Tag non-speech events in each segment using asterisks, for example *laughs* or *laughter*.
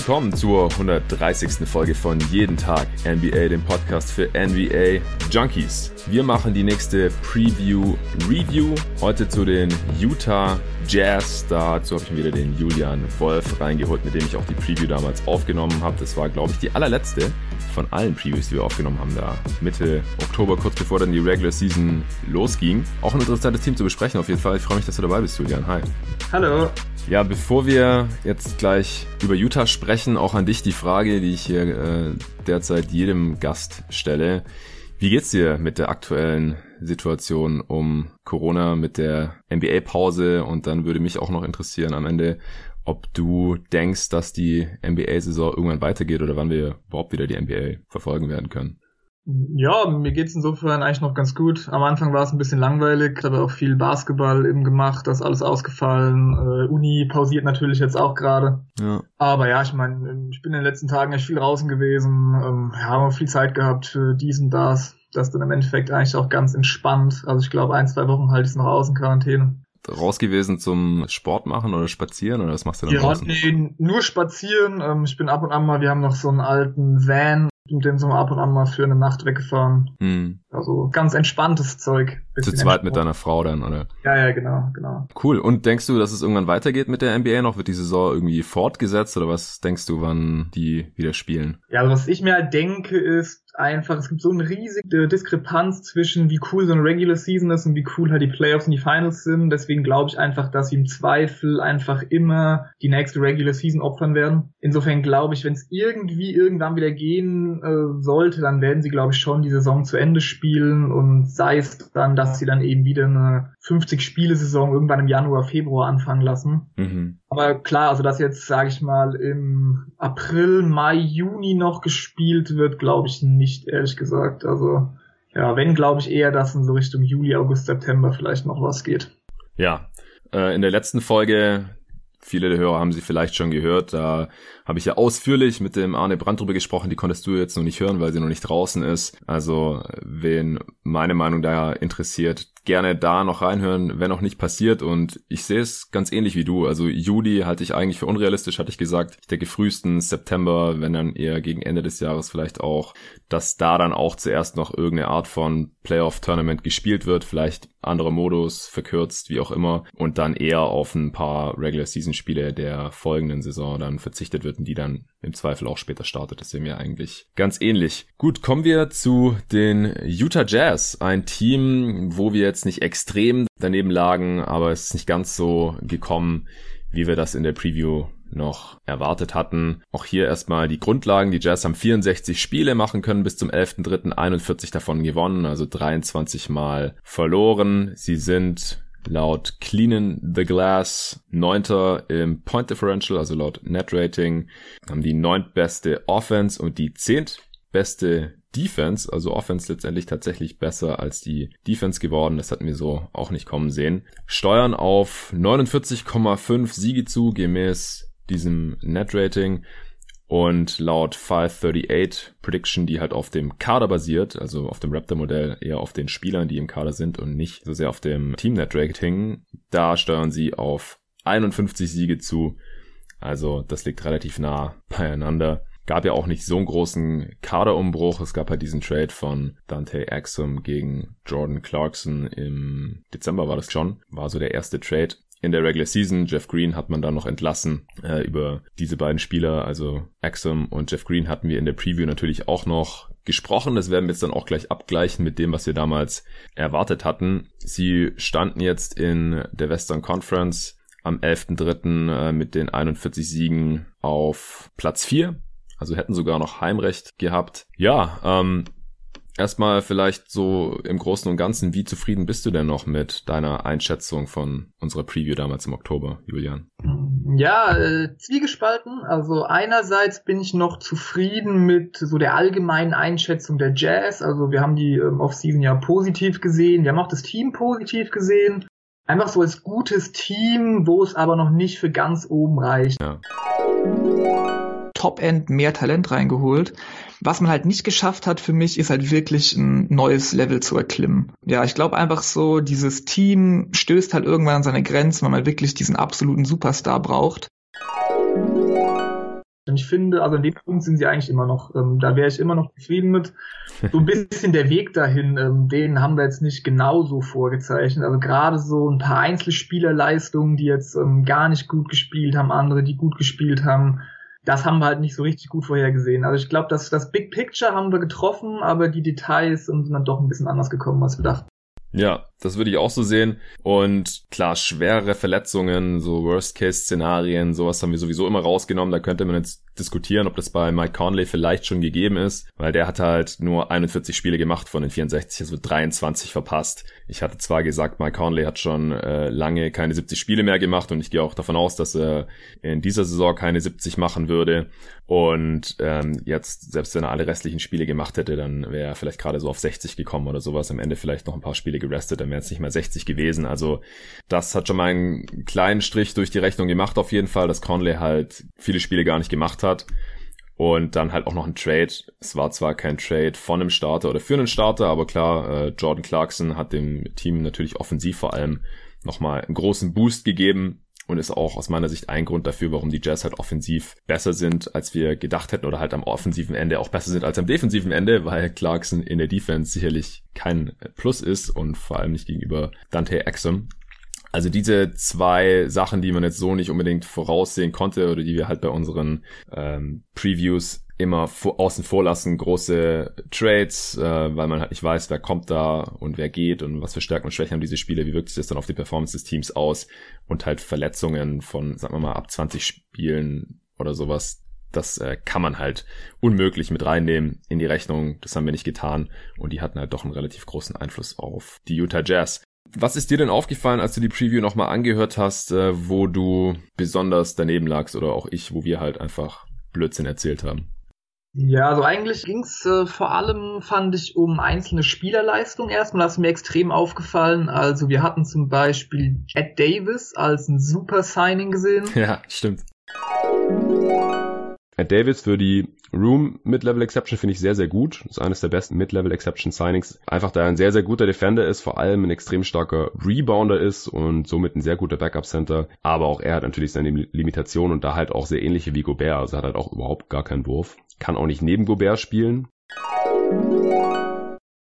willkommen zur 130. Folge von Jeden Tag NBA, dem Podcast für NBA Junkies. Wir machen die nächste Preview Review heute zu den Utah Jazz. Dazu habe ich mir wieder den Julian Wolf reingeholt, mit dem ich auch die Preview damals aufgenommen habe. Das war, glaube ich, die allerletzte von allen Previews, die wir aufgenommen haben, da Mitte Oktober, kurz bevor dann die Regular Season losging. Auch ein interessantes Team zu besprechen auf jeden Fall. Ich freue mich, dass du dabei bist, Julian. Hi. Hallo. Ja, bevor wir jetzt gleich über Utah sprechen, auch an dich die Frage, die ich hier äh, derzeit jedem Gast stelle. Wie geht's dir mit der aktuellen Situation um Corona, mit der NBA-Pause? Und dann würde mich auch noch interessieren am Ende, ob du denkst, dass die NBA-Saison irgendwann weitergeht oder wann wir überhaupt wieder die NBA verfolgen werden können. Ja, mir geht's insofern eigentlich noch ganz gut. Am Anfang war es ein bisschen langweilig, habe auch viel Basketball eben gemacht, das ist alles ausgefallen. Äh, Uni pausiert natürlich jetzt auch gerade. Ja. Aber ja, ich meine, ich bin in den letzten Tagen echt viel draußen gewesen, ähm, ja, haben viel Zeit gehabt für dies und das. Das ist dann im Endeffekt eigentlich auch ganz entspannt. Also ich glaube, ein, zwei Wochen halte ich es noch aus in Quarantäne raus gewesen zum Sport machen oder spazieren oder was machst du dann ja, draußen? Nee, nur spazieren. Ähm, ich bin ab und an mal, wir haben noch so einen alten Van, mit dem sind wir ab und an mal für eine Nacht weggefahren. Hm. Also ganz entspanntes Zeug. Zu zweit mit deiner Frau dann, oder? Ja, ja, genau, genau. Cool. Und denkst du, dass es irgendwann weitergeht mit der NBA noch? Wird die Saison irgendwie fortgesetzt oder was denkst du, wann die wieder spielen? Ja, also was ich mir halt denke, ist, einfach, es gibt so eine riesige Diskrepanz zwischen wie cool so eine Regular Season ist und wie cool halt die Playoffs und die Finals sind. Deswegen glaube ich einfach, dass sie im Zweifel einfach immer die nächste Regular Season opfern werden. Insofern glaube ich, wenn es irgendwie irgendwann wieder gehen äh, sollte, dann werden sie, glaube ich, schon die Saison zu Ende spielen und sei es dann, dass sie dann eben wieder eine 50-Spiele-Saison irgendwann im Januar, Februar anfangen lassen. Mhm. Aber klar, also dass jetzt, sage ich mal, im April, Mai, Juni noch gespielt wird, glaube ich nicht, ehrlich gesagt. Also ja, wenn, glaube ich eher, dass in so Richtung Juli, August, September vielleicht noch was geht. Ja, äh, in der letzten Folge Viele der Hörer haben sie vielleicht schon gehört. Da habe ich ja ausführlich mit dem Arne Brandt drüber gesprochen. Die konntest du jetzt noch nicht hören, weil sie noch nicht draußen ist. Also, wen meine Meinung da interessiert, gerne da noch reinhören, wenn auch nicht passiert. Und ich sehe es ganz ähnlich wie du. Also Juli halte ich eigentlich für unrealistisch, hatte ich gesagt. Ich denke frühestens September, wenn dann eher gegen Ende des Jahres vielleicht auch, dass da dann auch zuerst noch irgendeine Art von Playoff-Tournament gespielt wird. Vielleicht anderer Modus, verkürzt, wie auch immer. Und dann eher auf ein paar Regular-Season-Spiele der folgenden Saison dann verzichtet wird und die dann im Zweifel auch später startet. Das sehen wir eigentlich ganz ähnlich. Gut, kommen wir zu den Utah Jazz. Ein Team, wo wir jetzt nicht extrem daneben lagen, aber es ist nicht ganz so gekommen, wie wir das in der Preview noch erwartet hatten. Auch hier erstmal die Grundlagen. Die Jazz haben 64 Spiele machen können bis zum 11.3. 41 davon gewonnen, also 23 Mal verloren. Sie sind laut Cleanen the Glass neunter im Point Differential, also laut Net Rating, haben die neuntbeste Offense und die zehntbeste Defense, also Offense letztendlich tatsächlich besser als die Defense geworden. Das hatten wir so auch nicht kommen sehen. Steuern auf 49,5 Siege zu, gemäß diesem Net Rating. Und laut 538 Prediction, die halt auf dem Kader basiert, also auf dem Raptor-Modell, eher auf den Spielern, die im Kader sind und nicht so sehr auf dem Team-Net-Rating, da steuern sie auf 51 Siege zu. Also das liegt relativ nah beieinander. Gab ja auch nicht so einen großen Kaderumbruch. Es gab halt diesen Trade von Dante Axum gegen Jordan Clarkson im Dezember war das schon. War so der erste Trade in der Regular Season. Jeff Green hat man dann noch entlassen. Äh, über diese beiden Spieler, also Axum und Jeff Green, hatten wir in der Preview natürlich auch noch gesprochen. Das werden wir jetzt dann auch gleich abgleichen mit dem, was wir damals erwartet hatten. Sie standen jetzt in der Western Conference am 11.3. Äh, mit den 41 Siegen auf Platz 4. Also hätten sogar noch Heimrecht gehabt. Ja, ähm, Erstmal vielleicht so im Großen und Ganzen, wie zufrieden bist du denn noch mit deiner Einschätzung von unserer Preview damals im Oktober, Julian? Ja, äh, zwiegespalten. Also einerseits bin ich noch zufrieden mit so der allgemeinen Einschätzung der Jazz. Also wir haben die ähm, Offseason ja positiv gesehen. Wir haben auch das Team positiv gesehen. Einfach so als gutes Team, wo es aber noch nicht für ganz oben reicht. Ja. Top-End mehr Talent reingeholt. Was man halt nicht geschafft hat für mich, ist halt wirklich ein neues Level zu erklimmen. Ja, ich glaube einfach so, dieses Team stößt halt irgendwann an seine Grenzen, weil man wirklich diesen absoluten Superstar braucht. Und ich finde, also in dem Punkt sind sie eigentlich immer noch, ähm, da wäre ich immer noch zufrieden mit. So ein bisschen der Weg dahin, ähm, den haben wir jetzt nicht genauso vorgezeichnet. Also gerade so ein paar Einzelspielerleistungen, die jetzt ähm, gar nicht gut gespielt haben, andere, die gut gespielt haben, das haben wir halt nicht so richtig gut vorhergesehen. Also ich glaube, dass das Big Picture haben wir getroffen, aber die Details sind dann doch ein bisschen anders gekommen, als wir dachten. Ja, das würde ich auch so sehen. Und klar, schwere Verletzungen, so Worst-Case-Szenarien, sowas haben wir sowieso immer rausgenommen. Da könnte man jetzt diskutieren, ob das bei Mike Conley vielleicht schon gegeben ist, weil der hat halt nur 41 Spiele gemacht von den 64, also 23 verpasst. Ich hatte zwar gesagt, Mike Conley hat schon äh, lange keine 70 Spiele mehr gemacht und ich gehe auch davon aus, dass er in dieser Saison keine 70 machen würde. Und ähm, jetzt, selbst wenn er alle restlichen Spiele gemacht hätte, dann wäre er vielleicht gerade so auf 60 gekommen oder sowas. Am Ende vielleicht noch ein paar Spiele gerestet, dann wäre es nicht mehr 60 gewesen. Also das hat schon mal einen kleinen Strich durch die Rechnung gemacht auf jeden Fall, dass Conley halt viele Spiele gar nicht gemacht hat. Und dann halt auch noch ein Trade. Es war zwar kein Trade von einem Starter oder für einen Starter, aber klar, äh, Jordan Clarkson hat dem Team natürlich offensiv vor allem nochmal einen großen Boost gegeben und ist auch aus meiner Sicht ein Grund dafür, warum die Jazz halt offensiv besser sind, als wir gedacht hätten oder halt am offensiven Ende auch besser sind als am defensiven Ende, weil Clarkson in der Defense sicherlich kein Plus ist und vor allem nicht gegenüber Dante Exum. Also diese zwei Sachen, die man jetzt so nicht unbedingt voraussehen konnte oder die wir halt bei unseren ähm, Previews immer vor, außen vor lassen, große Trades, äh, weil man halt nicht weiß, wer kommt da und wer geht und was für Stärken und Schwächen haben diese Spiele, wie wirkt sich das dann auf die Performance des Teams aus und halt Verletzungen von, sagen wir mal, ab 20 Spielen oder sowas, das äh, kann man halt unmöglich mit reinnehmen in die Rechnung. Das haben wir nicht getan und die hatten halt doch einen relativ großen Einfluss auf die Utah Jazz. Was ist dir denn aufgefallen, als du die Preview nochmal angehört hast, äh, wo du besonders daneben lagst oder auch ich, wo wir halt einfach Blödsinn erzählt haben? Ja, also eigentlich ging's äh, vor allem, fand ich, um einzelne Spielerleistungen erstmal. Das ist mir extrem aufgefallen. Also wir hatten zum Beispiel Ed Davis als ein super Signing gesehen. *laughs* Ja, stimmt. Ed Davis für die Room Mid-Level Exception finde ich sehr, sehr gut. Das ist eines der besten Mid-Level Exception Signings. Einfach da er ein sehr, sehr guter Defender ist, vor allem ein extrem starker Rebounder ist und somit ein sehr guter Backup Center. Aber auch er hat natürlich seine Limitationen und da halt auch sehr ähnliche wie Gobert. Also hat halt auch überhaupt gar keinen Wurf. Kann auch nicht neben Gobert spielen.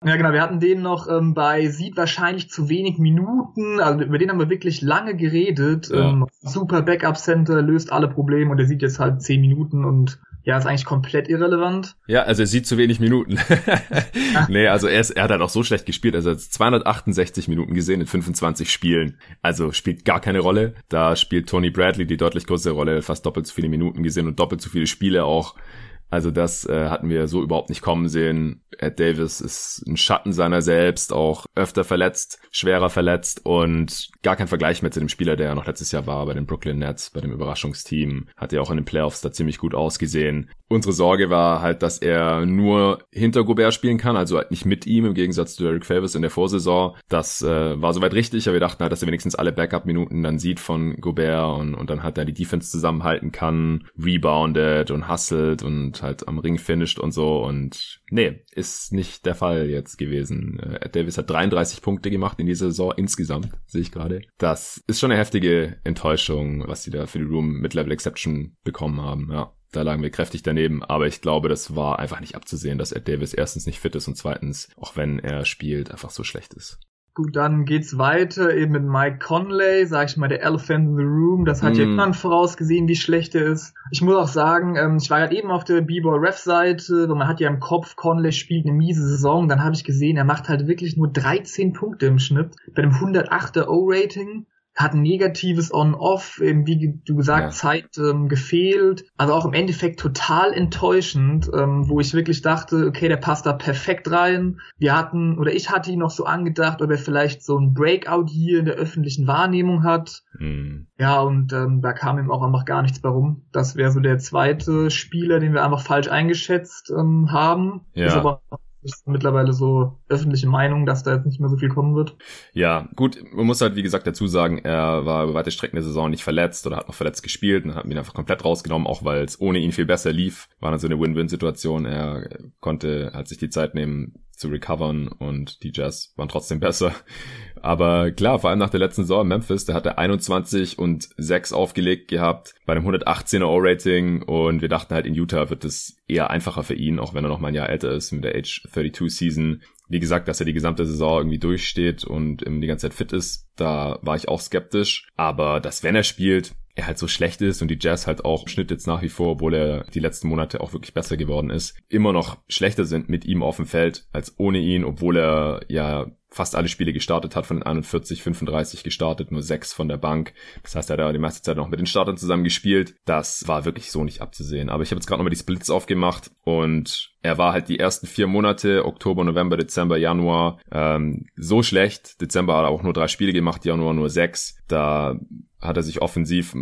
Ja, genau, wir hatten den noch ähm, bei sieht wahrscheinlich zu wenig Minuten, also über den haben wir wirklich lange geredet. Ja. Ähm, super Backup Center, löst alle Probleme und er sieht jetzt halt zehn Minuten und ja, ist eigentlich komplett irrelevant. Ja, also er sieht zu wenig Minuten. *laughs* nee, also er, ist, er hat halt auch so schlecht gespielt. Also er hat 268 Minuten gesehen in 25 Spielen. Also spielt gar keine Rolle. Da spielt Tony Bradley die deutlich größere Rolle, fast doppelt so viele Minuten gesehen und doppelt so viele Spiele auch. Also das äh, hatten wir so überhaupt nicht kommen sehen. Ed Davis ist ein Schatten seiner selbst, auch öfter verletzt, schwerer verletzt und gar kein Vergleich mehr zu dem Spieler, der ja noch letztes Jahr war bei den Brooklyn Nets, bei dem Überraschungsteam. Hat ja auch in den Playoffs da ziemlich gut ausgesehen. Unsere Sorge war halt, dass er nur hinter Gobert spielen kann, also halt nicht mit ihm, im Gegensatz zu Derek Favors in der Vorsaison. Das äh, war soweit richtig, aber wir dachten halt, dass er wenigstens alle Backup-Minuten dann sieht von Gobert und, und dann halt da die Defense zusammenhalten kann, reboundet und hustelt und halt am Ring finisht und so und nee, ist nicht der Fall jetzt gewesen. Äh, Ed Davis hat 33 Punkte gemacht in dieser Saison insgesamt, sehe ich gerade. Das ist schon eine heftige Enttäuschung, was sie da für die Room Mid-Level Exception bekommen haben, ja. Da lagen wir kräftig daneben, aber ich glaube, das war einfach nicht abzusehen, dass Ed Davis erstens nicht fit ist und zweitens, auch wenn er spielt, einfach so schlecht ist. Gut, dann geht's weiter eben mit Mike Conley, sag ich mal, der Elephant in the Room. Das hat mm. ja niemand vorausgesehen, wie schlecht er ist. Ich muss auch sagen, ähm, ich war ja eben auf der B-Ball-Ref-Seite, wo man hat ja im Kopf, Conley spielt eine miese Saison. Dann habe ich gesehen, er macht halt wirklich nur 13 Punkte im Schnitt bei dem 108er O-Rating hat ein negatives On-Off, eben wie du gesagt, ja. Zeit ähm, gefehlt. Also auch im Endeffekt total enttäuschend, ähm, wo ich wirklich dachte, okay, der passt da perfekt rein. Wir hatten, oder ich hatte ihn noch so angedacht, ob er vielleicht so ein Breakout hier in der öffentlichen Wahrnehmung hat. Mhm. Ja, und ähm, da kam ihm auch einfach gar nichts bei rum. Das wäre so der zweite Spieler, den wir einfach falsch eingeschätzt ähm, haben. Ja. Ist aber ist mittlerweile so öffentliche Meinung, dass da jetzt nicht mehr so viel kommen wird. Ja, gut, man muss halt wie gesagt dazu sagen, er war über weite Strecken der Saison nicht verletzt oder hat noch verletzt gespielt und hat ihn einfach komplett rausgenommen, auch weil es ohne ihn viel besser lief. War dann so eine Win-Win-Situation. Er konnte, hat sich die Zeit nehmen, zu recovern und die Jazz waren trotzdem besser. Aber klar, vor allem nach der letzten Saison in Memphis, da hat er 21 und 6 aufgelegt gehabt bei einem 118er O-Rating und wir dachten halt in Utah wird es eher einfacher für ihn, auch wenn er noch mal ein Jahr älter ist mit der Age 32 Season. Wie gesagt, dass er die gesamte Saison irgendwie durchsteht und die ganze Zeit fit ist, da war ich auch skeptisch. Aber dass wenn er spielt, er halt so schlecht ist und die Jazz halt auch Schnitt jetzt nach wie vor, obwohl er die letzten Monate auch wirklich besser geworden ist, immer noch schlechter sind mit ihm auf dem Feld als ohne ihn, obwohl er ja fast alle Spiele gestartet hat, von den 41, 35 gestartet, nur sechs von der Bank. Das heißt, er hat da die meiste Zeit noch mit den Startern zusammen gespielt. Das war wirklich so nicht abzusehen. Aber ich habe jetzt gerade nochmal die Splits aufgemacht und er war halt die ersten vier Monate, Oktober, November, Dezember, Januar, ähm, so schlecht. Dezember hat er auch nur drei Spiele gemacht, Januar nur sechs. Da hat er sich offensiv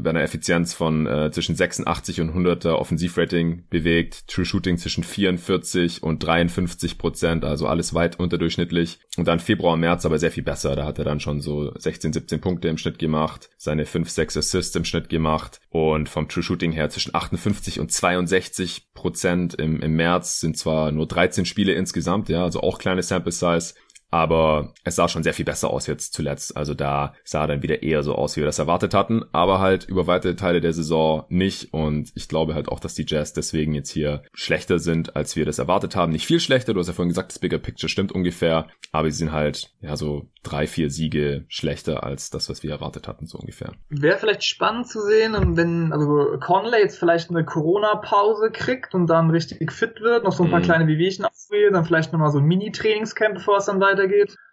bei einer Effizienz von äh, zwischen 86 und 100er Offensivrating bewegt, True Shooting zwischen 44 und 53 Prozent, also alles weit unterdurchschnittlich. Und dann Februar, März aber sehr viel besser, da hat er dann schon so 16, 17 Punkte im Schnitt gemacht, seine 5, 6 Assists im Schnitt gemacht. Und vom True Shooting her zwischen 58 und 62 Prozent im, im März sind zwar nur 13 Spiele insgesamt, ja, also auch kleine Sample Size, aber es sah schon sehr viel besser aus jetzt zuletzt. Also da sah dann wieder eher so aus, wie wir das erwartet hatten, aber halt über weite Teile der Saison nicht. Und ich glaube halt auch, dass die Jazz deswegen jetzt hier schlechter sind, als wir das erwartet haben. Nicht viel schlechter, du hast ja vorhin gesagt, das Bigger Picture stimmt ungefähr, aber sie sind halt ja so drei, vier Siege schlechter als das, was wir erwartet hatten, so ungefähr. Wäre vielleicht spannend zu sehen, wenn also Conley jetzt vielleicht eine Corona-Pause kriegt und dann richtig fit wird, noch so ein paar mm. kleine Wehwehchen auswählt, dann vielleicht nochmal so ein Mini-Trainingscamp, bevor es dann weitergeht,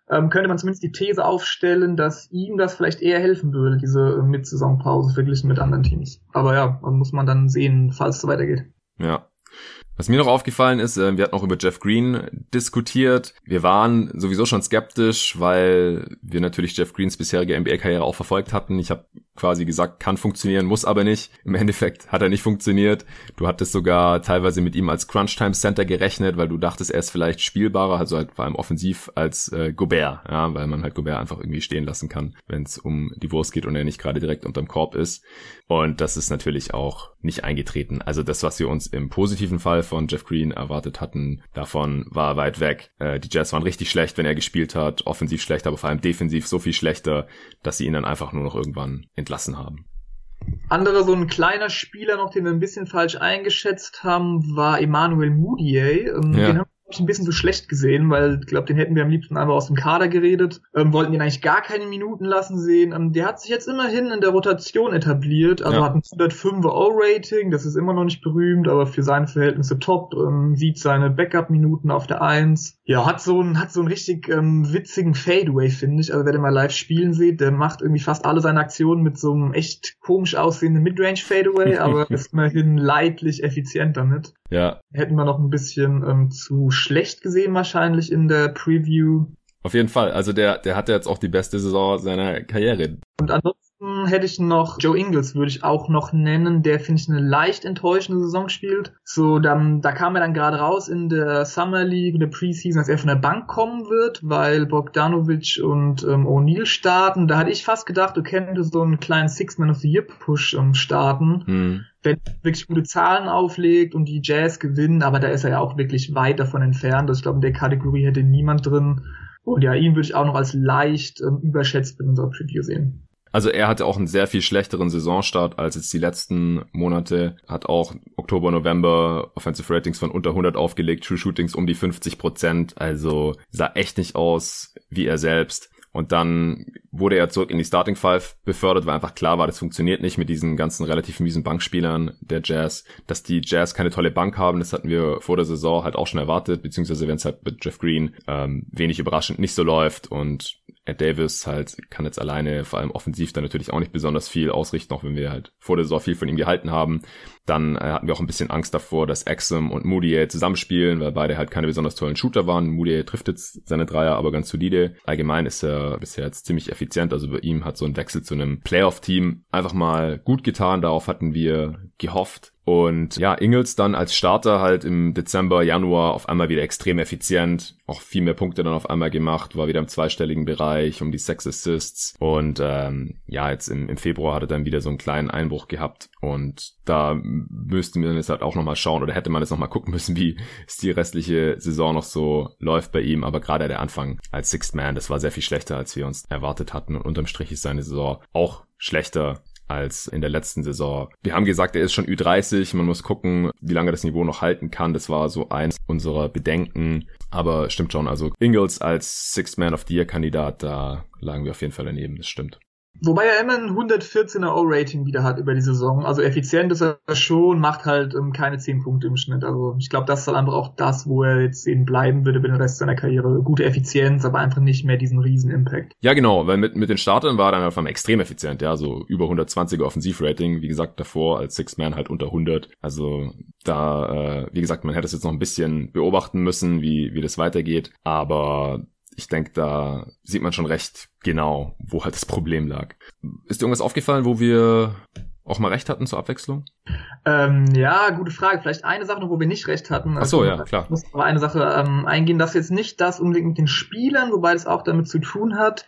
ähm, könnte man zumindest die These aufstellen, dass ihm das vielleicht eher helfen würde, diese Mid-Saison-Pause verglichen mit anderen Teams. Aber ja, muss man dann sehen, falls es so weitergeht. Ja, was mir noch aufgefallen ist, äh, wir hatten auch über Jeff Green diskutiert. Wir waren sowieso schon skeptisch, weil wir natürlich Jeff Greens bisherige NBA-Karriere auch verfolgt hatten. Ich habe quasi gesagt, kann funktionieren, muss aber nicht. Im Endeffekt hat er nicht funktioniert. Du hattest sogar teilweise mit ihm als Crunch-Time-Center gerechnet, weil du dachtest, er ist vielleicht spielbarer, also halt vor allem offensiv als äh, Gobert, ja, weil man halt Gobert einfach irgendwie stehen lassen kann, wenn es um die Wurst geht und er nicht gerade direkt unterm Korb ist. Und das ist natürlich auch nicht eingetreten. Also das, was wir uns im positiven Fall von Jeff Green erwartet hatten, davon war weit weg. Äh, die Jazz waren richtig schlecht, wenn er gespielt hat, offensiv schlecht, aber vor allem defensiv so viel schlechter, dass sie ihn dann einfach nur noch irgendwann entlassen haben. Anderer so ein kleiner Spieler noch, den wir ein bisschen falsch eingeschätzt haben, war Emmanuel Moutier. Ähm, ja. Den haben ich ein bisschen so schlecht gesehen, weil ich glaube, den hätten wir am liebsten einfach aus dem Kader geredet. Ähm, wollten ihn eigentlich gar keine Minuten lassen sehen. Ähm, der hat sich jetzt immerhin in der Rotation etabliert, also ja. hat ein 105er O-Rating, das ist immer noch nicht berühmt, aber für seine Verhältnisse top. Ähm, sieht seine Backup-Minuten auf der 1. Ja, hat so einen, hat so einen richtig ähm, witzigen Fadeaway, finde ich. Also wer den mal live spielen sieht, der macht irgendwie fast alle seine Aktionen mit so einem echt komisch aussehenden Midrange Fadeaway, *laughs* aber ist immerhin leidlich effizient damit. Ja. Hätten wir noch ein bisschen ähm, zu schlecht gesehen wahrscheinlich in der Preview. Auf jeden Fall. Also der, der hatte jetzt auch die beste Saison seiner Karriere. Und ansonsten hätte ich noch Joe Ingles würde ich auch noch nennen, der finde ich eine leicht enttäuschende Saison spielt. So, dann, da kam er dann gerade raus in der Summer League, in der Preseason, dass er von der Bank kommen wird, weil Bogdanovic und ähm, O'Neal starten. Da hatte ich fast gedacht, du könntest so einen kleinen Six-Man of the Year Push ähm, starten. Hm. Wenn wirklich gute Zahlen auflegt und die Jazz gewinnen, aber da ist er ja auch wirklich weit davon entfernt. Also ich glaube, in der Kategorie hätte niemand drin. Und ja, ihn würde ich auch noch als leicht ähm, überschätzt in unserer Preview sehen. Also er hatte auch einen sehr viel schlechteren Saisonstart als jetzt die letzten Monate. Hat auch Oktober, November Offensive Ratings von unter 100 aufgelegt, True Shootings um die 50 Prozent. Also sah echt nicht aus wie er selbst. Und dann wurde er zurück in die Starting Five befördert, weil einfach klar war, das funktioniert nicht mit diesen ganzen relativ miesen Bankspielern der Jazz. Dass die Jazz keine tolle Bank haben, das hatten wir vor der Saison halt auch schon erwartet, beziehungsweise wenn es halt mit Jeff Green ähm, wenig überraschend nicht so läuft und Ed Davis halt kann jetzt alleine, vor allem offensiv, dann natürlich auch nicht besonders viel ausrichten, auch wenn wir halt vor der Saison viel von ihm gehalten haben. Dann äh, hatten wir auch ein bisschen Angst davor, dass Exum und Moody zusammenspielen, weil beide halt keine besonders tollen Shooter waren. Moody trifft jetzt seine Dreier, aber ganz solide. Allgemein ist er bisher jetzt ziemlich effizient, also bei ihm hat so ein Wechsel zu einem Playoff-Team einfach mal gut getan. Darauf hatten wir gehofft. Und ja, Ingels dann als Starter halt im Dezember, Januar auf einmal wieder extrem effizient, auch viel mehr Punkte dann auf einmal gemacht, war wieder im zweistelligen Bereich um die Sex Assists und ähm, ja, jetzt im, im Februar hat er dann wieder so einen kleinen Einbruch gehabt und da müssten wir jetzt halt auch nochmal schauen oder hätte man jetzt nochmal gucken müssen, wie es die restliche Saison noch so läuft bei ihm. Aber gerade der Anfang als Sixth Man, das war sehr viel schlechter, als wir uns erwartet hatten. Und unterm Strich ist seine Saison auch schlechter als in der letzten Saison. Wir haben gesagt, er ist schon Ü30. Man muss gucken, wie lange das Niveau noch halten kann. Das war so eins unserer Bedenken. Aber stimmt schon. Also Ingles als Sixth Man of the Year Kandidat, da lagen wir auf jeden Fall daneben. Das stimmt. Wobei er immer ein 114er O-Rating wieder hat über die Saison. Also effizient ist er schon, macht halt ähm, keine 10 Punkte im Schnitt. Also ich glaube, das ist dann einfach auch das, wo er jetzt eben bleiben würde für den Rest seiner Karriere. Gute Effizienz, aber einfach nicht mehr diesen riesen Impact. Ja, genau, weil mit, mit den Startern war er dann einfach extrem effizient, ja, so über 120er Offensivrating. Wie gesagt, davor als Six-Man halt unter 100. Also da, äh, wie gesagt, man hätte es jetzt noch ein bisschen beobachten müssen, wie, wie das weitergeht. Aber ich denke, da sieht man schon recht genau, wo halt das Problem lag. Ist dir irgendwas aufgefallen, wo wir auch mal recht hatten zur Abwechslung? Ähm, ja, gute Frage. Vielleicht eine Sache noch, wo wir nicht recht hatten. Ach so, also, ja, klar. Ich muss aber eine Sache ähm, eingehen, dass jetzt nicht das unbedingt mit den Spielern, wobei das auch damit zu tun hat.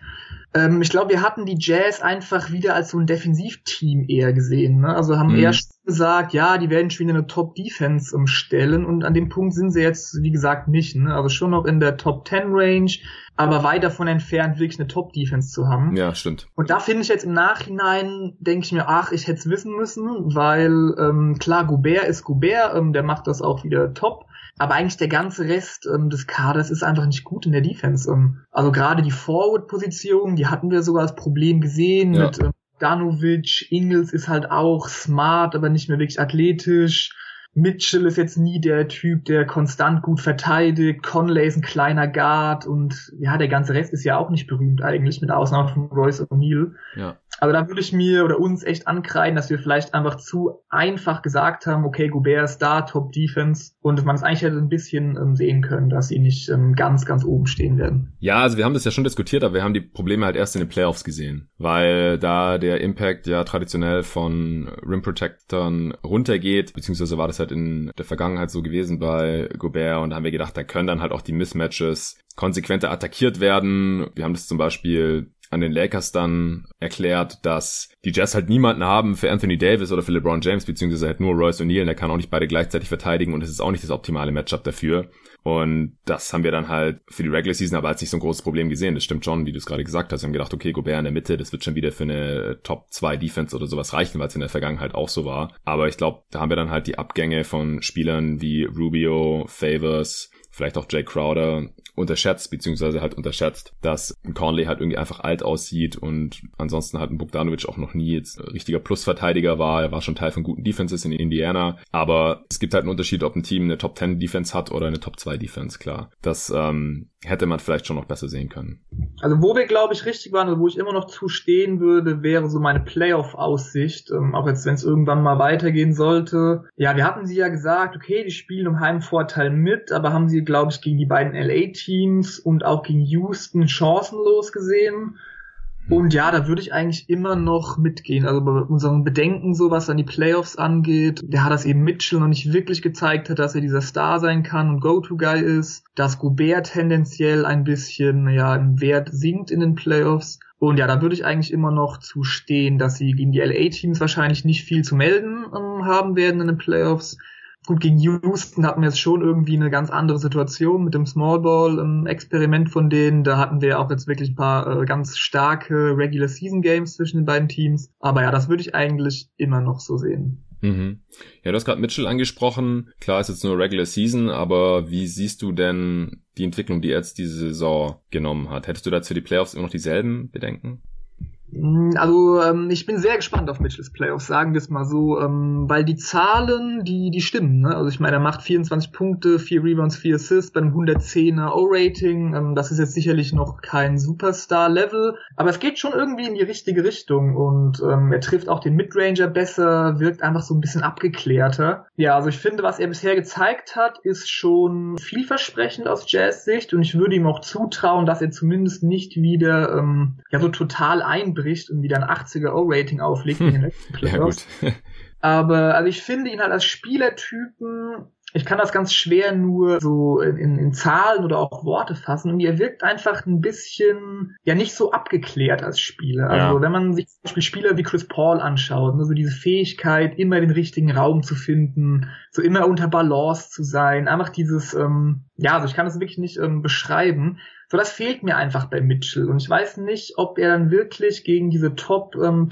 Ähm, ich glaube, wir hatten die Jazz einfach wieder als so ein Defensivteam eher gesehen. Ne? Also haben mhm. eher gesagt, ja, die werden schon wieder eine Top-Defense umstellen und an dem Punkt sind sie jetzt, wie gesagt, nicht. Ne? Also schon noch in der Top-10-Range, aber weit davon entfernt, wirklich eine Top-Defense zu haben. Ja, stimmt. Und da finde ich jetzt im Nachhinein, denke ich mir, ach, ich hätte es wissen müssen, weil ähm, klar, Gobert ist Gobert, ähm, der macht das auch wieder top. Aber eigentlich der ganze Rest ähm, des Kaders ist einfach nicht gut in der Defense. Ähm, also gerade die Forward-Position, die hatten wir sogar als Problem gesehen ja. mit ähm, Danovic, Ingles ist halt auch smart, aber nicht mehr wirklich athletisch. Mitchell ist jetzt nie der Typ, der konstant gut verteidigt. Conley ist ein kleiner Guard und ja, der ganze Rest ist ja auch nicht berühmt eigentlich, mit Ausnahme von Royce O'Neill. Ja. Also da würde ich mir oder uns echt ankreiden, dass wir vielleicht einfach zu einfach gesagt haben, okay, Gobert ist da, Top Defense und man es eigentlich hätte ein bisschen ähm, sehen können, dass sie nicht ähm, ganz, ganz oben stehen werden. Ja, also wir haben das ja schon diskutiert, aber wir haben die Probleme halt erst in den Playoffs gesehen, weil da der Impact ja traditionell von Rim Protectern runtergeht, beziehungsweise war das halt in der Vergangenheit so gewesen bei Gobert und da haben wir gedacht, da können dann halt auch die Mismatches konsequenter attackiert werden. Wir haben das zum Beispiel an den Lakers dann erklärt, dass die Jazz halt niemanden haben für Anthony Davis oder für LeBron James, beziehungsweise halt nur Royce O'Neal, der kann auch nicht beide gleichzeitig verteidigen und es ist auch nicht das optimale Matchup dafür. Und das haben wir dann halt für die Regular Season aber als nicht so ein großes Problem gesehen. Das stimmt schon, wie du es gerade gesagt hast. Wir haben gedacht, okay, Gobert in der Mitte, das wird schon wieder für eine Top 2 Defense oder sowas reichen, weil es in der Vergangenheit auch so war. Aber ich glaube, da haben wir dann halt die Abgänge von Spielern wie Rubio, Favors, vielleicht auch Jay Crowder unterschätzt, beziehungsweise halt unterschätzt, dass Conley halt irgendwie einfach alt aussieht und ansonsten halt ein Bogdanovic auch noch nie jetzt richtiger Plusverteidiger war. Er war schon Teil von guten Defenses in Indiana, aber es gibt halt einen Unterschied, ob ein Team eine Top 10 Defense hat oder eine Top 2 Defense, klar. Das ähm, hätte man vielleicht schon noch besser sehen können. Also wo wir, glaube ich, richtig waren, also wo ich immer noch zustehen würde, wäre so meine Playoff-Aussicht, ähm, auch jetzt, wenn es irgendwann mal weitergehen sollte. Ja, wir hatten sie ja gesagt, okay, die spielen um Heimvorteil mit, aber haben sie, glaube ich, gegen die beiden LA-Teams und auch gegen Houston chancenlos gesehen. Und ja, da würde ich eigentlich immer noch mitgehen. Also bei unseren Bedenken, so was an die Playoffs angeht, der hat das eben Mitchell noch nicht wirklich gezeigt hat, dass er dieser Star sein kann und Go-To-Guy ist. Dass Gobert tendenziell ein bisschen, ja, im Wert sinkt in den Playoffs. Und ja, da würde ich eigentlich immer noch zu stehen, dass sie gegen die LA-Teams wahrscheinlich nicht viel zu melden ähm, haben werden in den Playoffs. Gut, gegen Houston hatten wir jetzt schon irgendwie eine ganz andere Situation mit dem Smallball-Experiment von denen. Da hatten wir auch jetzt wirklich ein paar äh, ganz starke Regular Season Games zwischen den beiden Teams. Aber ja, das würde ich eigentlich immer noch so sehen. Mhm. Ja, du hast gerade Mitchell angesprochen. Klar ist jetzt nur Regular Season, aber wie siehst du denn die Entwicklung, die er jetzt diese Saison genommen hat? Hättest du dazu die Playoffs immer noch dieselben Bedenken? Mm, also ähm, ich bin sehr gespannt auf Mitchells Playoffs, sagen wir es mal so, ähm, weil die Zahlen, die die stimmen. Ne? Also ich meine, er macht 24 Punkte, 4 Rebounds, 4 Assists bei einem 110er O-Rating. Ähm, das ist jetzt sicherlich noch kein Superstar-Level, aber es geht schon irgendwie in die richtige Richtung und ähm, er trifft auch den Midranger besser, wirkt einfach so ein bisschen abgeklärter. Ja, also ich finde, was er bisher gezeigt hat, ist schon vielversprechend aus Jazz-Sicht und ich würde ihm auch zutrauen, dass er zumindest nicht wieder ähm, ja so total einbringt bricht und wieder ein 80er O-Rating auflegt in den letzten Playoffs. Ja, gut. *laughs* Aber also ich finde ihn halt als Spielertypen ich kann das ganz schwer nur so in, in Zahlen oder auch Worte fassen. Und er wirkt einfach ein bisschen, ja, nicht so abgeklärt als Spieler. Also, ja. wenn man sich zum Beispiel Spieler wie Chris Paul anschaut, ne, so diese Fähigkeit, immer den richtigen Raum zu finden, so immer unter Balance zu sein, einfach dieses, ähm, ja, also ich kann das wirklich nicht ähm, beschreiben. So, das fehlt mir einfach bei Mitchell. Und ich weiß nicht, ob er dann wirklich gegen diese Top ähm,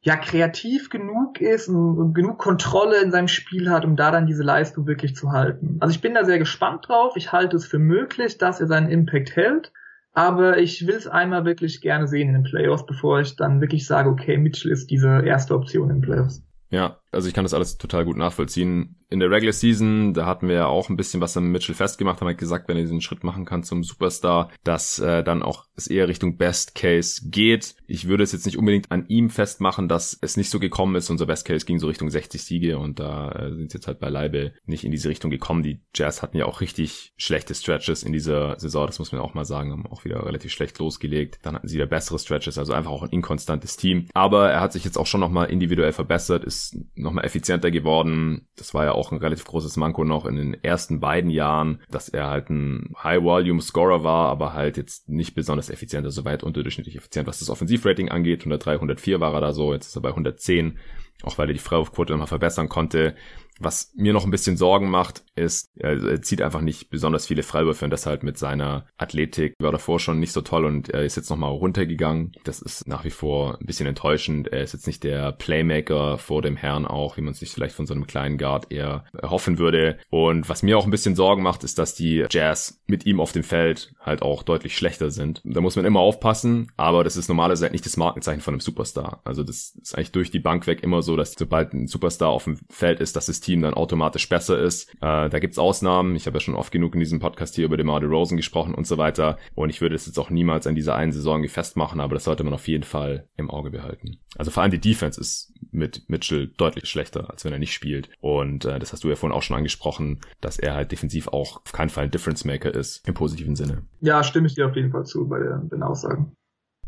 ja kreativ genug ist und, und genug Kontrolle in seinem Spiel hat, um da dann diese Leistung wirklich zu halten. Also ich bin da sehr gespannt drauf. Ich halte es für möglich, dass er seinen Impact hält. Aber ich will es einmal wirklich gerne sehen in den Playoffs, bevor ich dann wirklich sage, okay, Mitchell ist diese erste Option in den Playoffs. Ja, also ich kann das alles total gut nachvollziehen in der Regular Season, da hatten wir ja auch ein bisschen was an Mitchell festgemacht, haben halt gesagt, wenn er diesen Schritt machen kann zum Superstar, dass äh, dann auch es eher Richtung Best Case geht. Ich würde es jetzt nicht unbedingt an ihm festmachen, dass es nicht so gekommen ist. Unser Best Case ging so Richtung 60 Siege und da äh, sind jetzt halt beileibe nicht in diese Richtung gekommen. Die Jazz hatten ja auch richtig schlechte Stretches in dieser Saison, das muss man auch mal sagen, haben auch wieder relativ schlecht losgelegt. Dann hatten sie wieder bessere Stretches, also einfach auch ein inkonstantes Team. Aber er hat sich jetzt auch schon nochmal individuell verbessert, ist nochmal effizienter geworden. Das war ja auch ein relativ großes Manko noch in den ersten beiden Jahren, dass er halt ein High-Volume-Scorer war, aber halt jetzt nicht besonders effizient, also weit unterdurchschnittlich effizient, was das Offensivrating angeht. 103, 104 war er da so, jetzt ist er bei 110 auch weil er die Freiwurfquote nochmal verbessern konnte. Was mir noch ein bisschen Sorgen macht, ist, er zieht einfach nicht besonders viele Freiwürfe und deshalb mit seiner Athletik war davor schon nicht so toll und er ist jetzt nochmal runtergegangen. Das ist nach wie vor ein bisschen enttäuschend. Er ist jetzt nicht der Playmaker vor dem Herrn auch, wie man sich vielleicht von so einem kleinen Guard eher erhoffen würde. Und was mir auch ein bisschen Sorgen macht, ist, dass die Jazz mit ihm auf dem Feld halt auch deutlich schlechter sind. Da muss man immer aufpassen, aber das ist normalerweise halt nicht das Markenzeichen von einem Superstar. Also das ist eigentlich durch die Bank weg immer so, dass sobald ein Superstar auf dem Feld ist, dass das Team dann automatisch besser ist. Äh, da gibt's Ausnahmen. Ich habe ja schon oft genug in diesem Podcast hier über DeMar DeRozan gesprochen und so weiter. Und ich würde es jetzt auch niemals an dieser einen Saison festmachen, aber das sollte man auf jeden Fall im Auge behalten. Also vor allem die Defense ist mit Mitchell deutlich schlechter, als wenn er nicht spielt. Und äh, das hast du ja vorhin auch schon angesprochen, dass er halt defensiv auch auf keinen Fall ein Difference Maker ist, im positiven Sinne. Ja, stimme ich dir auf jeden Fall zu bei den Aussagen.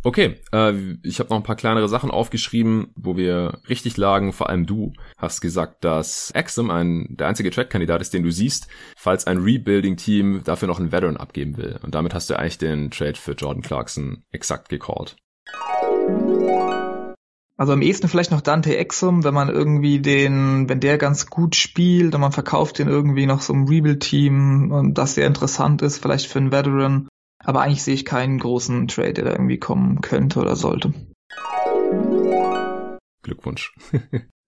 Okay, äh, ich habe noch ein paar kleinere Sachen aufgeschrieben, wo wir richtig lagen. Vor allem du hast gesagt, dass Axum ein der einzige Trade-Kandidat ist, den du siehst, falls ein Rebuilding-Team dafür noch einen Veteran abgeben will. Und damit hast du eigentlich den Trade für Jordan Clarkson exakt gecallt. Also am ehesten vielleicht noch Dante Exum, wenn man irgendwie den, wenn der ganz gut spielt und man verkauft den irgendwie noch so einem Rebuild-Team das sehr interessant ist, vielleicht für einen Veteran. Aber eigentlich sehe ich keinen großen Trade, der da irgendwie kommen könnte oder sollte. Glückwunsch.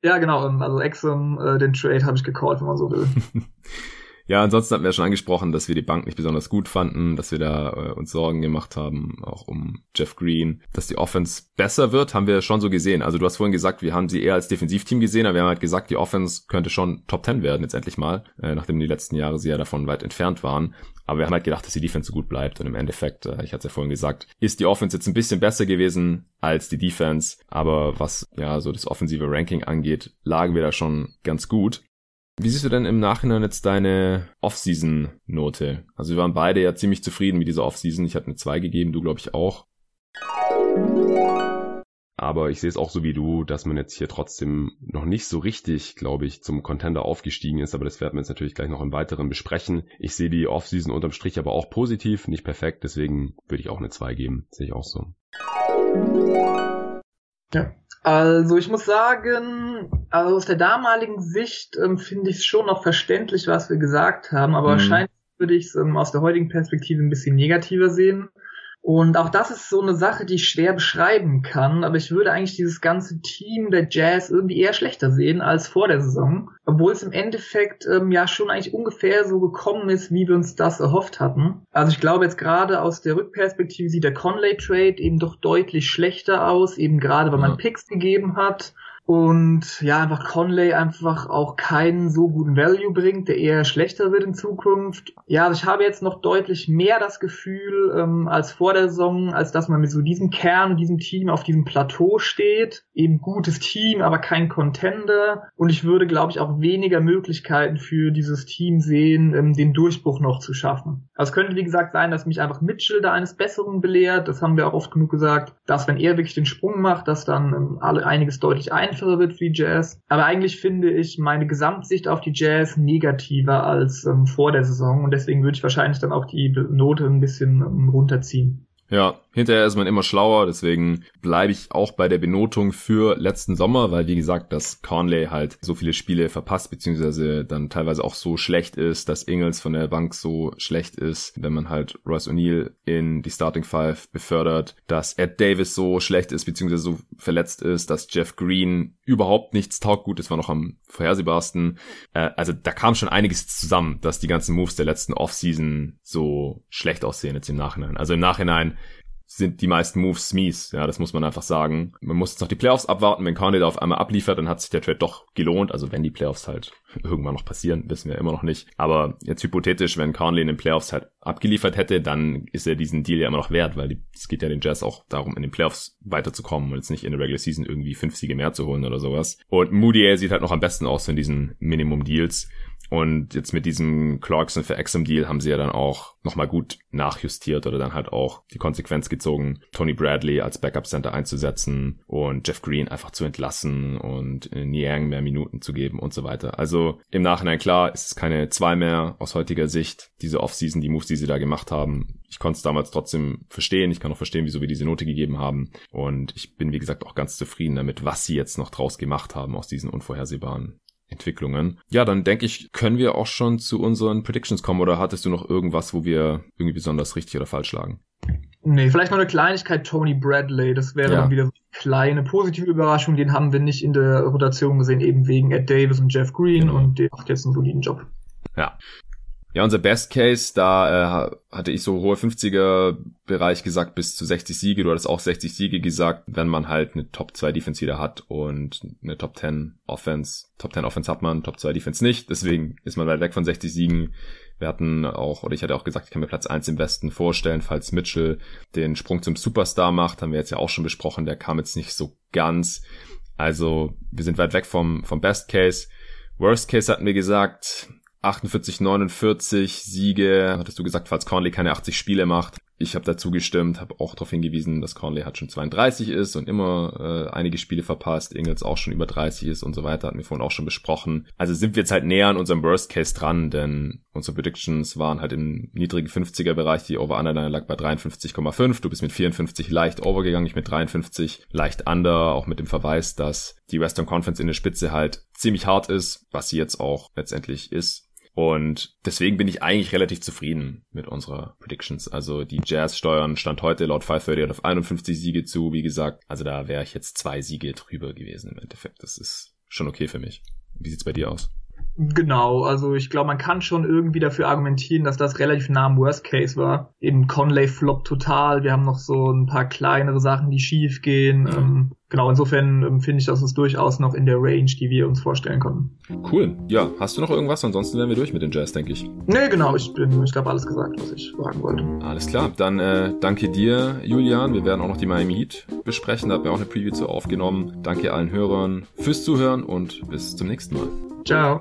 ja, genau. Also Exum, äh, den Trade habe ich gecallt, wenn man so will. *laughs* Ja, ansonsten hatten wir schon angesprochen, dass wir die Bank nicht besonders gut fanden, dass wir da äh, uns Sorgen gemacht haben, auch um Jeff Green. Dass die Offense besser wird, haben wir schon so gesehen. Also du hast vorhin gesagt, wir haben sie eher als Defensivteam gesehen, aber wir haben halt gesagt, die Offense könnte schon Top 10 werden, jetzt endlich mal, äh, nachdem die letzten Jahre sie ja davon weit entfernt waren. Aber wir haben halt gedacht, dass die Defense so gut bleibt. Und im Endeffekt, äh, ich hatte es ja vorhin gesagt, ist die Offense jetzt ein bisschen besser gewesen als die Defense. Aber was ja so das offensive Ranking angeht, lagen wir da schon ganz gut. Wie siehst du denn im Nachhinein jetzt deine Off-Season-Note? Also wir waren beide ja ziemlich zufrieden mit dieser Off-Season. Ich hatte eine 2 gegeben, du glaube ich auch. Aber ich sehe es auch so wie du, dass man jetzt hier trotzdem noch nicht so richtig, glaube ich, zum Contender aufgestiegen ist. Aber das werden wir jetzt natürlich gleich noch im Weiteren besprechen. Ich sehe die Off-Season unterm Strich aber auch positiv, nicht perfekt. Deswegen würde ich auch eine 2 geben. Sehe ich auch so. Ja, also ich muss sagen, also aus der damaligen Sicht ähm, finde ich es schon noch verständlich, was wir gesagt haben, aber mhm. wahrscheinlich würde ich es ähm, aus der heutigen Perspektive ein bisschen negativer sehen. Und auch das ist so eine Sache, die ich schwer beschreiben kann, aber ich würde eigentlich dieses ganze Team der Jazz irgendwie eher schlechter sehen als vor der Saison, obwohl es im Endeffekt ähm, ja schon eigentlich ungefähr so gekommen ist, wie wir uns das erhofft hatten. Also ich glaube jetzt gerade aus der Rückperspektive sieht der Conley Trade eben doch deutlich schlechter aus, eben gerade weil man Picks gegeben hat und ja, einfach Conley einfach auch keinen so guten Value bringt, der eher schlechter wird in Zukunft. Ja, also ich habe jetzt noch deutlich mehr das Gefühl ähm, als vor der Saison, als dass man mit so diesem Kern, diesem Team auf diesem Plateau steht. Eben gutes Team, aber kein Contender. Und ich würde, glaube ich, auch weniger Möglichkeiten für dieses Team sehen, ähm, den Durchbruch noch zu schaffen. Also es könnte, wie gesagt, sein, dass mich einfach Mitchell da eines Besseren belehrt. Das haben wir auch oft genug gesagt, dass wenn er wirklich den Sprung macht, dass dann ähm, alle einiges deutlich einfacher einfacher wird für die Jazz. Aber eigentlich finde ich meine Gesamtsicht auf die Jazz negativer als ähm, vor der Saison und deswegen würde ich wahrscheinlich dann auch die Note ein bisschen ähm, runterziehen. Ja, hinterher ist man immer schlauer, deswegen bleibe ich auch bei der Benotung für letzten Sommer, weil wie gesagt, dass Conley halt so viele Spiele verpasst, beziehungsweise dann teilweise auch so schlecht ist, dass Ingles von der Bank so schlecht ist, wenn man halt Royce O'Neill in die Starting Five befördert, dass Ed Davis so schlecht ist, beziehungsweise so verletzt ist, dass Jeff Green überhaupt nichts taugt. Gut, das war noch am vorhersehbarsten. Äh, also da kam schon einiges zusammen, dass die ganzen Moves der letzten Offseason so schlecht aussehen jetzt im Nachhinein. Also im Nachhinein sind die meisten Moves mies. Ja, das muss man einfach sagen. Man muss jetzt noch die Playoffs abwarten. Wenn da auf einmal abliefert, dann hat sich der Trade doch gelohnt. Also wenn die Playoffs halt *laughs* irgendwann noch passieren, wissen wir immer noch nicht. Aber jetzt hypothetisch, wenn Conley in den Playoffs halt abgeliefert hätte, dann ist er diesen Deal ja immer noch wert, weil es geht ja den Jazz auch darum, in den Playoffs weiterzukommen und jetzt nicht in der Regular Season irgendwie fünf Siege mehr zu holen oder sowas. Und Moody sieht halt noch am besten aus in diesen Minimum Deals. Und jetzt mit diesem Clarkson für Exum Deal haben sie ja dann auch nochmal gut nachjustiert oder dann halt auch die Konsequenz gezogen, Tony Bradley als Backup Center einzusetzen und Jeff Green einfach zu entlassen und Niang mehr Minuten zu geben und so weiter. Also im Nachhinein klar, ist es keine zwei mehr aus heutiger Sicht. Diese Offseason, die Moves, die sie da gemacht haben, ich konnte es damals trotzdem verstehen. Ich kann auch verstehen, wieso wir diese Note gegeben haben. Und ich bin, wie gesagt, auch ganz zufrieden damit, was sie jetzt noch draus gemacht haben aus diesen unvorhersehbaren Entwicklungen. Ja, dann denke ich, können wir auch schon zu unseren Predictions kommen oder hattest du noch irgendwas, wo wir irgendwie besonders richtig oder falsch lagen? Nee, vielleicht noch eine Kleinigkeit, Tony Bradley. Das wäre ja. dann wieder so eine kleine positive Überraschung. Den haben wir nicht in der Rotation gesehen, eben wegen Ed Davis und Jeff Green genau. und der macht jetzt einen soliden Job. Ja, ja, unser Best Case, da äh, hatte ich so hohe 50er Bereich gesagt bis zu 60 Siege. Du hattest auch 60 Siege gesagt, wenn man halt eine Top 2 Defense wieder hat und eine Top 10 Offense. Top 10 Offense hat man, Top 2 Defense nicht. Deswegen ist man weit weg von 60 Siegen. Wir hatten auch, oder ich hatte auch gesagt, ich kann mir Platz 1 im Westen vorstellen, falls Mitchell den Sprung zum Superstar macht. Haben wir jetzt ja auch schon besprochen. Der kam jetzt nicht so ganz. Also wir sind weit weg vom, vom Best Case. Worst Case hatten wir gesagt, 48, 49 Siege, hattest du gesagt, falls Conley keine 80 Spiele macht. Ich habe dazu gestimmt, habe auch darauf hingewiesen, dass Conley halt schon 32 ist und immer äh, einige Spiele verpasst, Ingels auch schon über 30 ist und so weiter, hatten wir vorhin auch schon besprochen. Also sind wir jetzt halt näher an unserem Worst Case dran, denn unsere Predictions waren halt im niedrigen 50er Bereich, die Over-Under lag bei 53,5. Du bist mit 54 leicht overgegangen, ich mit 53 leicht under, auch mit dem Verweis, dass die Western Conference in der Spitze halt ziemlich hart ist, was sie jetzt auch letztendlich ist. Und deswegen bin ich eigentlich relativ zufrieden mit unserer Predictions. Also die Jazz steuern Stand heute laut 530 auf 51 Siege zu, wie gesagt. Also da wäre ich jetzt zwei Siege drüber gewesen im Endeffekt. Das ist schon okay für mich. Wie sieht's bei dir aus? Genau, also ich glaube, man kann schon irgendwie dafür argumentieren, dass das relativ nah am Worst Case war. Eben Conley floppt total. Wir haben noch so ein paar kleinere Sachen, die schief gehen. Mhm. Ähm, genau, insofern ähm, finde ich, dass es durchaus noch in der Range, die wir uns vorstellen konnten. Cool. Ja, hast du noch irgendwas? Ansonsten wären wir durch mit den Jazz, denke ich. Nee, genau, ich bin, ich glaube, alles gesagt, was ich sagen wollte. Alles klar. Dann äh, danke dir, Julian. Wir werden auch noch die Miami Heat besprechen. Da haben wir auch eine Preview zu aufgenommen. Danke allen Hörern fürs Zuhören und bis zum nächsten Mal. Ciao.